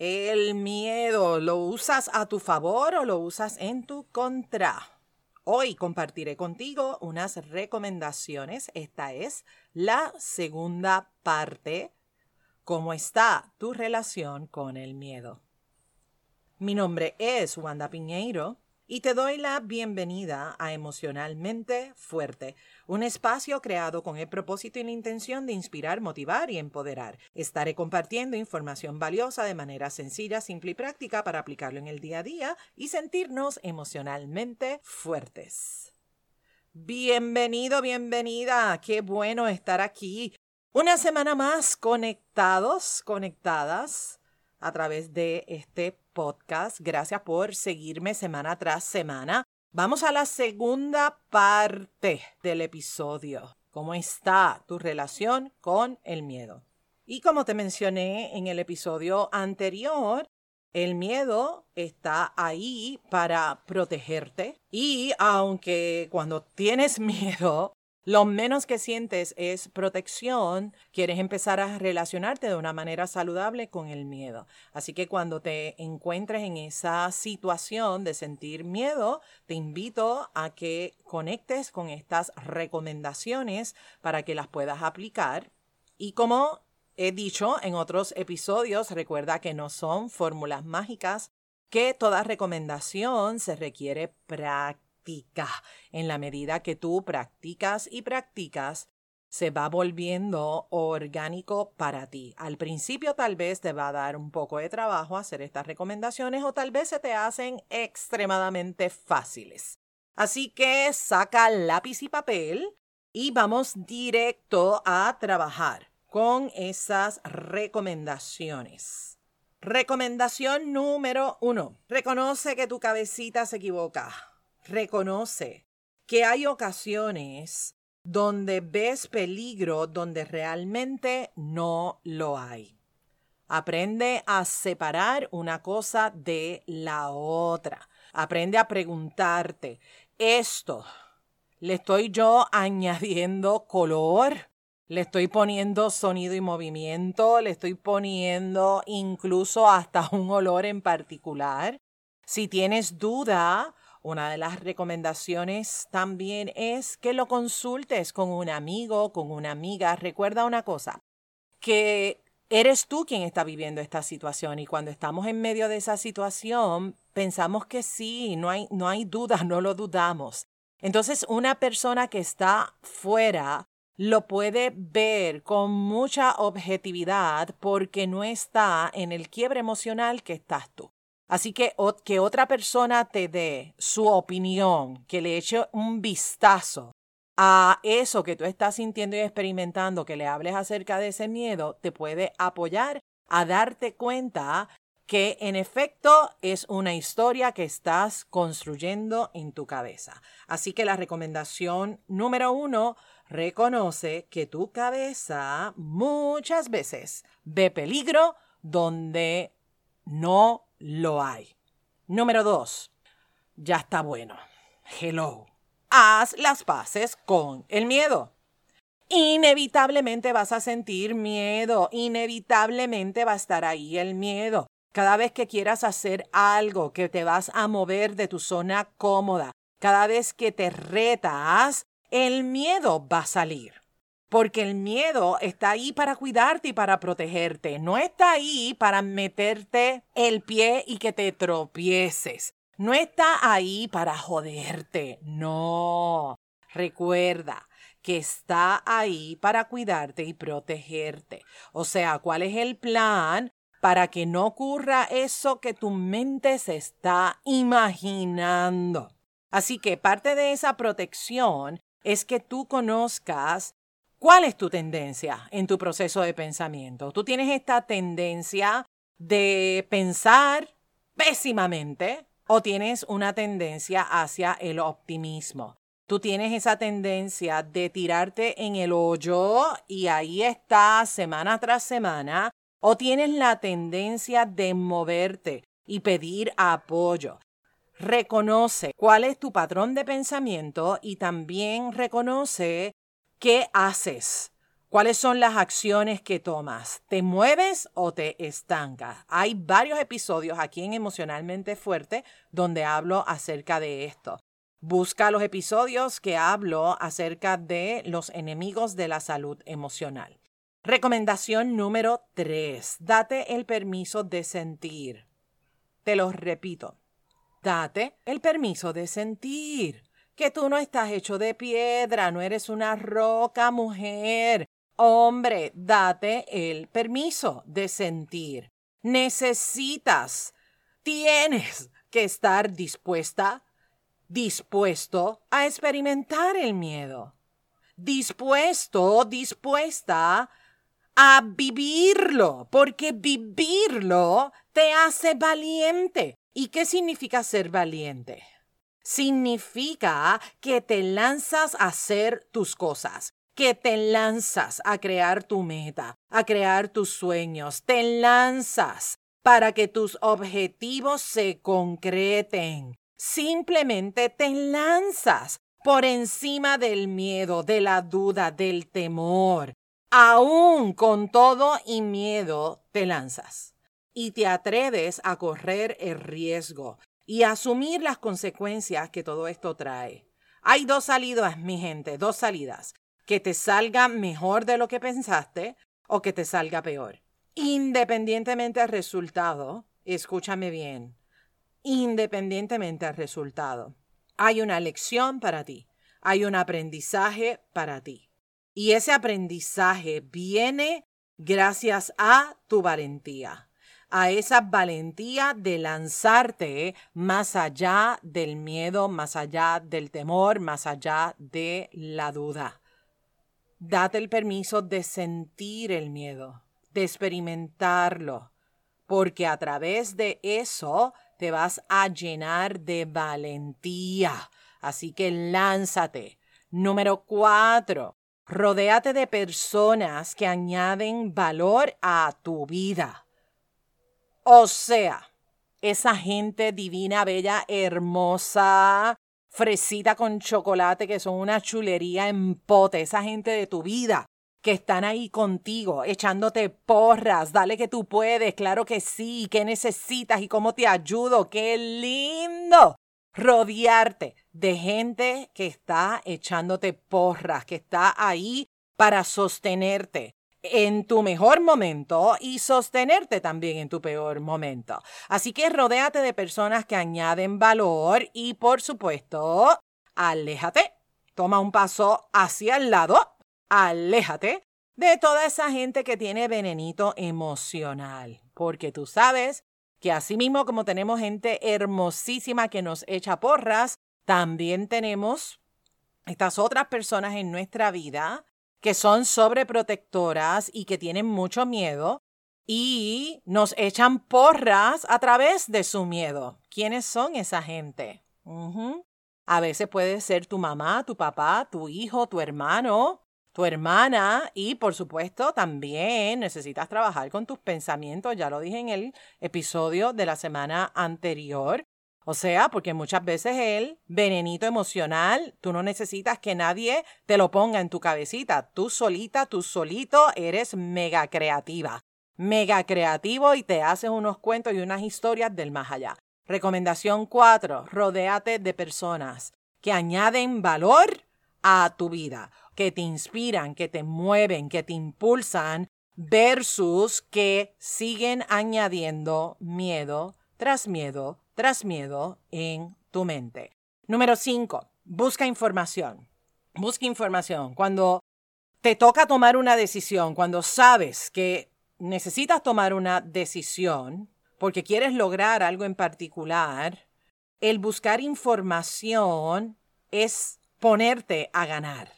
El miedo, ¿lo usas a tu favor o lo usas en tu contra? Hoy compartiré contigo unas recomendaciones. Esta es la segunda parte. ¿Cómo está tu relación con el miedo? Mi nombre es Wanda Piñeiro y te doy la bienvenida a Emocionalmente Fuerte, un espacio creado con el propósito y la intención de inspirar, motivar y empoderar. Estaré compartiendo información valiosa de manera sencilla, simple y práctica para aplicarlo en el día a día y sentirnos emocionalmente fuertes. Bienvenido, bienvenida. Qué bueno estar aquí. Una semana más conectados, conectadas a través de este Gracias por seguirme semana tras semana. Vamos a la segunda parte del episodio. ¿Cómo está tu relación con el miedo? Y como te mencioné en el episodio anterior, el miedo está ahí para protegerte y aunque cuando tienes miedo lo menos que sientes es protección, quieres empezar a relacionarte de una manera saludable con el miedo. Así que cuando te encuentres en esa situación de sentir miedo, te invito a que conectes con estas recomendaciones para que las puedas aplicar. Y como he dicho en otros episodios, recuerda que no son fórmulas mágicas, que toda recomendación se requiere práctica en la medida que tú practicas y practicas, se va volviendo orgánico para ti. Al principio tal vez te va a dar un poco de trabajo hacer estas recomendaciones o tal vez se te hacen extremadamente fáciles. Así que saca lápiz y papel y vamos directo a trabajar con esas recomendaciones. Recomendación número uno. Reconoce que tu cabecita se equivoca reconoce que hay ocasiones donde ves peligro donde realmente no lo hay. Aprende a separar una cosa de la otra. Aprende a preguntarte, ¿esto le estoy yo añadiendo color? Le estoy poniendo sonido y movimiento, le estoy poniendo incluso hasta un olor en particular. Si tienes duda, una de las recomendaciones también es que lo consultes con un amigo, con una amiga. Recuerda una cosa, que eres tú quien está viviendo esta situación y cuando estamos en medio de esa situación pensamos que sí, no hay, no hay duda, no lo dudamos. Entonces una persona que está fuera lo puede ver con mucha objetividad porque no está en el quiebre emocional que estás tú. Así que que otra persona te dé su opinión, que le eche un vistazo a eso que tú estás sintiendo y experimentando, que le hables acerca de ese miedo, te puede apoyar a darte cuenta que en efecto es una historia que estás construyendo en tu cabeza. Así que la recomendación número uno, reconoce que tu cabeza muchas veces ve peligro donde no lo hay. Número dos, ya está bueno. Hello. Haz las paces con el miedo. Inevitablemente vas a sentir miedo, inevitablemente va a estar ahí el miedo. Cada vez que quieras hacer algo, que te vas a mover de tu zona cómoda, cada vez que te retas, el miedo va a salir. Porque el miedo está ahí para cuidarte y para protegerte. No está ahí para meterte el pie y que te tropieces. No está ahí para joderte. No. Recuerda que está ahí para cuidarte y protegerte. O sea, ¿cuál es el plan? Para que no ocurra eso que tu mente se está imaginando. Así que parte de esa protección es que tú conozcas ¿Cuál es tu tendencia en tu proceso de pensamiento? ¿Tú tienes esta tendencia de pensar pésimamente o tienes una tendencia hacia el optimismo? Tú tienes esa tendencia de tirarte en el hoyo y ahí estás semana tras semana o tienes la tendencia de moverte y pedir apoyo. Reconoce cuál es tu patrón de pensamiento y también reconoce ¿Qué haces ¿Cuáles son las acciones que tomas? ¿Te mueves o te estancas? Hay varios episodios aquí en Emocionalmente Fuerte donde hablo acerca de esto. Busca los episodios que hablo acerca de los enemigos de la salud emocional. Recomendación número 3. Date el permiso de sentir. Te lo repito. Date el permiso de sentir. Que tú no estás hecho de piedra, no eres una roca, mujer. Hombre, date el permiso de sentir. Necesitas, tienes que estar dispuesta, dispuesto a experimentar el miedo. Dispuesto, dispuesta a vivirlo, porque vivirlo te hace valiente. ¿Y qué significa ser valiente? Significa que te lanzas a hacer tus cosas, que te lanzas a crear tu meta, a crear tus sueños, te lanzas para que tus objetivos se concreten. Simplemente te lanzas por encima del miedo, de la duda, del temor. Aún con todo y miedo te lanzas y te atreves a correr el riesgo y asumir las consecuencias que todo esto trae. Hay dos salidas, mi gente, dos salidas que te salga mejor de lo que pensaste o que te salga peor. Independientemente del resultado, escúchame bien, independientemente del resultado, hay una lección para ti, hay un aprendizaje para ti. Y ese aprendizaje viene gracias a tu valentía a esa valentía de lanzarte más allá del miedo, más allá del temor, más allá de la duda. Date el permiso de sentir el miedo, de experimentarlo, porque a través de eso te vas a llenar de valentía. Así que lánzate. Número cuatro, rodéate de personas que añaden valor a tu vida. O sea, esa gente divina, bella, hermosa, fresita con chocolate, que son una chulería en pote, esa gente de tu vida que están ahí contigo, echándote porras, dale que tú puedes, claro que sí, qué necesitas y cómo te ayudo, qué lindo rodearte de gente que está echándote porras, que está ahí para sostenerte, en tu mejor momento y sostenerte también en tu peor momento. Así que rodéate de personas que añaden valor y por supuesto, aléjate. Toma un paso hacia el lado, aléjate de toda esa gente que tiene venenito emocional, porque tú sabes que así mismo como tenemos gente hermosísima que nos echa porras, también tenemos estas otras personas en nuestra vida que son sobreprotectoras y que tienen mucho miedo y nos echan porras a través de su miedo. ¿Quiénes son esa gente? A veces puede ser tu mamá, tu papá, tu hijo, tu hermano, tu hermana y por supuesto también necesitas trabajar con tus pensamientos. Ya lo dije en el episodio de la semana anterior. O sea, porque muchas veces el venenito emocional, tú no necesitas que nadie te lo ponga en tu cabecita. Tú solita, tú solito eres mega creativa. Mega creativo y te haces unos cuentos y unas historias del más allá. Recomendación 4. Rodéate de personas que añaden valor a tu vida, que te inspiran, que te mueven, que te impulsan, versus que siguen añadiendo miedo tras miedo tras miedo en tu mente. Número 5. Busca información. Busca información. Cuando te toca tomar una decisión, cuando sabes que necesitas tomar una decisión porque quieres lograr algo en particular, el buscar información es ponerte a ganar.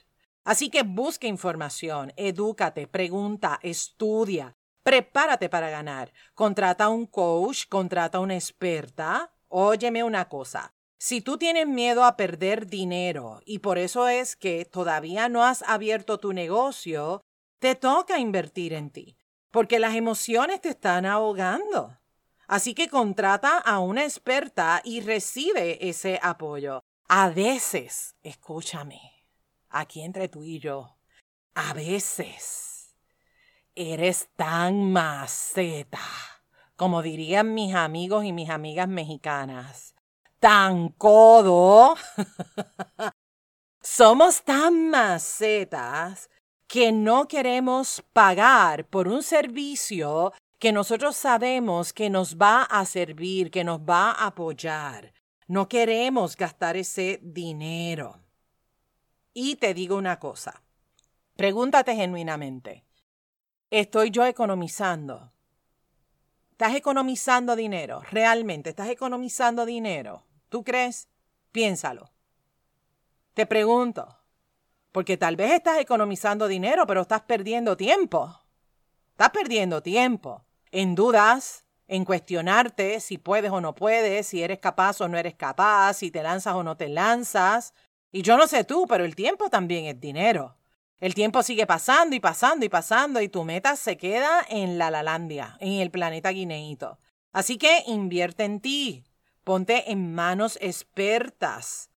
Así que busca información, edúcate, pregunta, estudia, Prepárate para ganar. Contrata un coach, contrata una experta. Óyeme una cosa. Si tú tienes miedo a perder dinero y por eso es que todavía no has abierto tu negocio, te toca invertir en ti, porque las emociones te están ahogando. Así que contrata a una experta y recibe ese apoyo. A veces, escúchame, aquí entre tú y yo, a veces eres tan maceta, como dirían mis amigos y mis amigas mexicanas, tan codo. Somos tan macetas que no queremos pagar por un servicio que nosotros sabemos que nos va a servir, que nos va a apoyar. No queremos gastar ese dinero. Y te digo una cosa, pregúntate genuinamente, ¿estoy yo economizando? ¿Estás economizando dinero? ¿Realmente estás economizando dinero? ¿Tú crees? Piénsalo. Te pregunto, porque tal vez estás economizando dinero, pero estás perdiendo tiempo. Estás perdiendo tiempo en dudas, en cuestionarte si puedes o no puedes, si eres capaz o no eres capaz, si te lanzas o no te lanzas. Y yo no sé tú, pero el tiempo también es dinero. El tiempo sigue pasando y pasando y pasando y tu meta se queda en la Lalandia, en el planeta guineíto. Así que invierte en ti, ponte en manos expertas.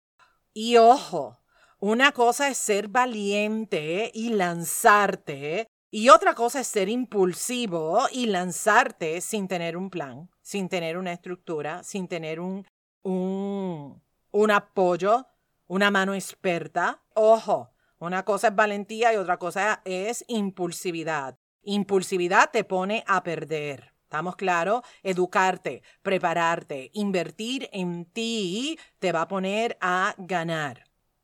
Y ojo, una cosa es ser valiente y lanzarte y otra cosa es ser impulsivo y lanzarte sin tener un plan, sin tener una estructura, sin tener un, un, un apoyo, una mano experta. Ojo, una cosa es valentía y otra cosa es impulsividad. Impulsividad te pone a perder. ¿Estamos claros? Educarte, prepararte, invertir en ti te va a poner a ganar.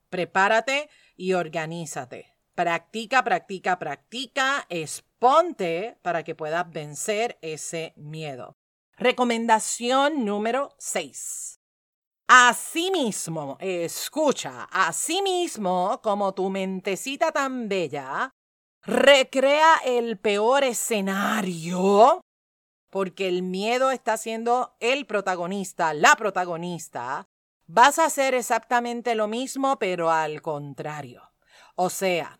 Prepárate y organízate. Practica, practica, practica, exponte para que puedas vencer ese miedo. Recomendación número 6. Asimismo, escucha, asimismo, como tu mentecita tan bella, recrea el peor escenario, porque el miedo está siendo el protagonista, la protagonista, vas a hacer exactamente lo mismo, pero al contrario. O sea,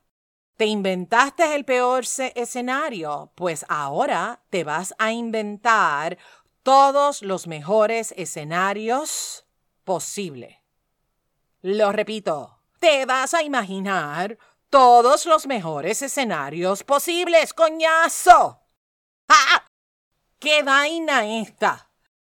¿Te inventaste el peor escenario? Pues ahora te vas a inventar todos los mejores escenarios posibles. Lo repito, te vas a imaginar todos los mejores escenarios posibles, coñazo. ¡Ah! ¿Qué vaina esta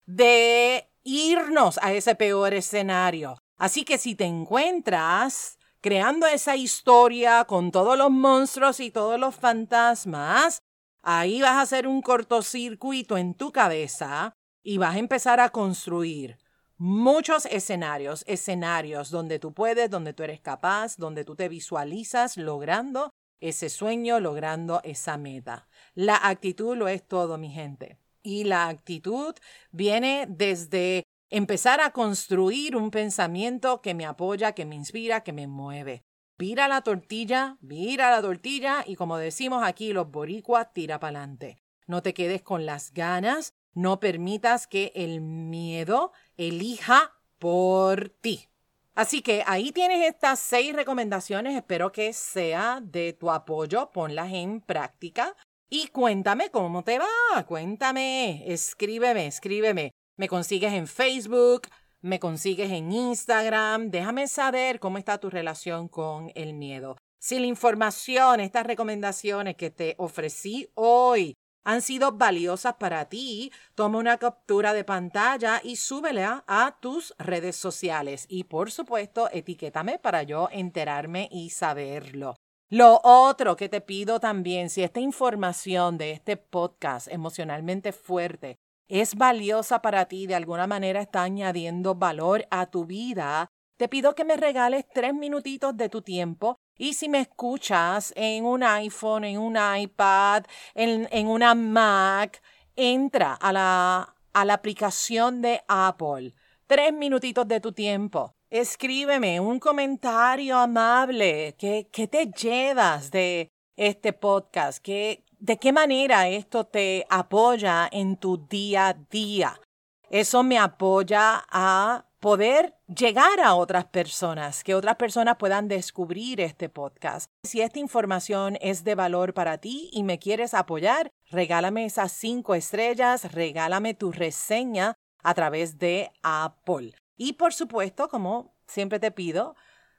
de irnos a ese peor escenario? Así que si te encuentras creando esa historia con todos los monstruos y todos los fantasmas, ahí vas a hacer un cortocircuito en tu cabeza y vas a empezar a construir muchos escenarios, escenarios donde tú puedes, donde tú eres capaz, donde tú te visualizas logrando ese sueño, logrando esa meta. La actitud lo es todo, mi gente. Y la actitud viene desde empezar a construir un pensamiento que me apoya, que me inspira, que me mueve. Vira la tortilla, vira la tortilla y como decimos aquí los boricuas, tira para adelante. No te quedes con las ganas, no permitas que el miedo elija por ti. Así que ahí tienes estas seis recomendaciones, espero que sea de tu apoyo, ponlas en práctica y cuéntame cómo te va, cuéntame, escríbeme, escríbeme. Me consigues en Facebook, me consigues en Instagram. Déjame saber cómo está tu relación con el miedo. Si la información, estas recomendaciones que te ofrecí hoy han sido valiosas para ti, toma una captura de pantalla y súbela a tus redes sociales. Y por supuesto, etiquétame para yo enterarme y saberlo. Lo otro que te pido también, si esta información de este podcast emocionalmente fuerte es valiosa para ti, de alguna manera está añadiendo valor a tu vida, te pido que me regales tres minutitos de tu tiempo y si me escuchas en un iPhone, en un iPad, en, en una Mac, entra a la, a la aplicación de Apple. Tres minutitos de tu tiempo. Escríbeme un comentario amable. ¿Qué, te llevas de este podcast? ¿Qué, ¿De qué manera esto te apoya en tu día a día? Eso me apoya a poder llegar a otras personas, que otras personas puedan descubrir este podcast. Si esta información es de valor para ti y me quieres apoyar, regálame esas cinco estrellas, regálame tu reseña a través de Apple. Y por supuesto, como siempre te pido,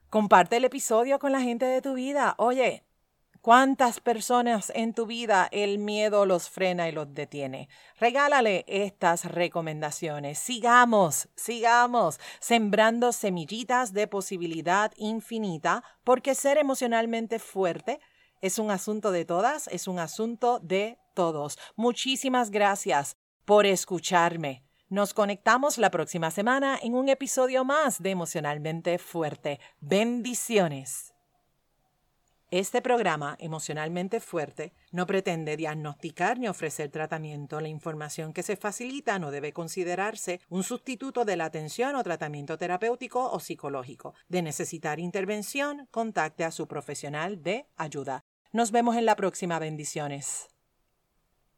comparte el episodio con la gente de tu vida. Oye, ¿Cuántas personas en tu vida el miedo los frena y los detiene? Regálale estas recomendaciones. Sigamos, sigamos sembrando semillitas de posibilidad infinita porque ser emocionalmente fuerte es un asunto de todas, es un asunto de todos. Muchísimas gracias por escucharme. Nos conectamos la próxima semana en un episodio más de Emocionalmente Fuerte. Bendiciones. Este programa, emocionalmente fuerte, no pretende diagnosticar ni ofrecer tratamiento. La información que se facilita no debe considerarse un sustituto de la atención o tratamiento terapéutico o psicológico. De necesitar intervención, contacte a su profesional de ayuda. Nos vemos en la próxima. Bendiciones.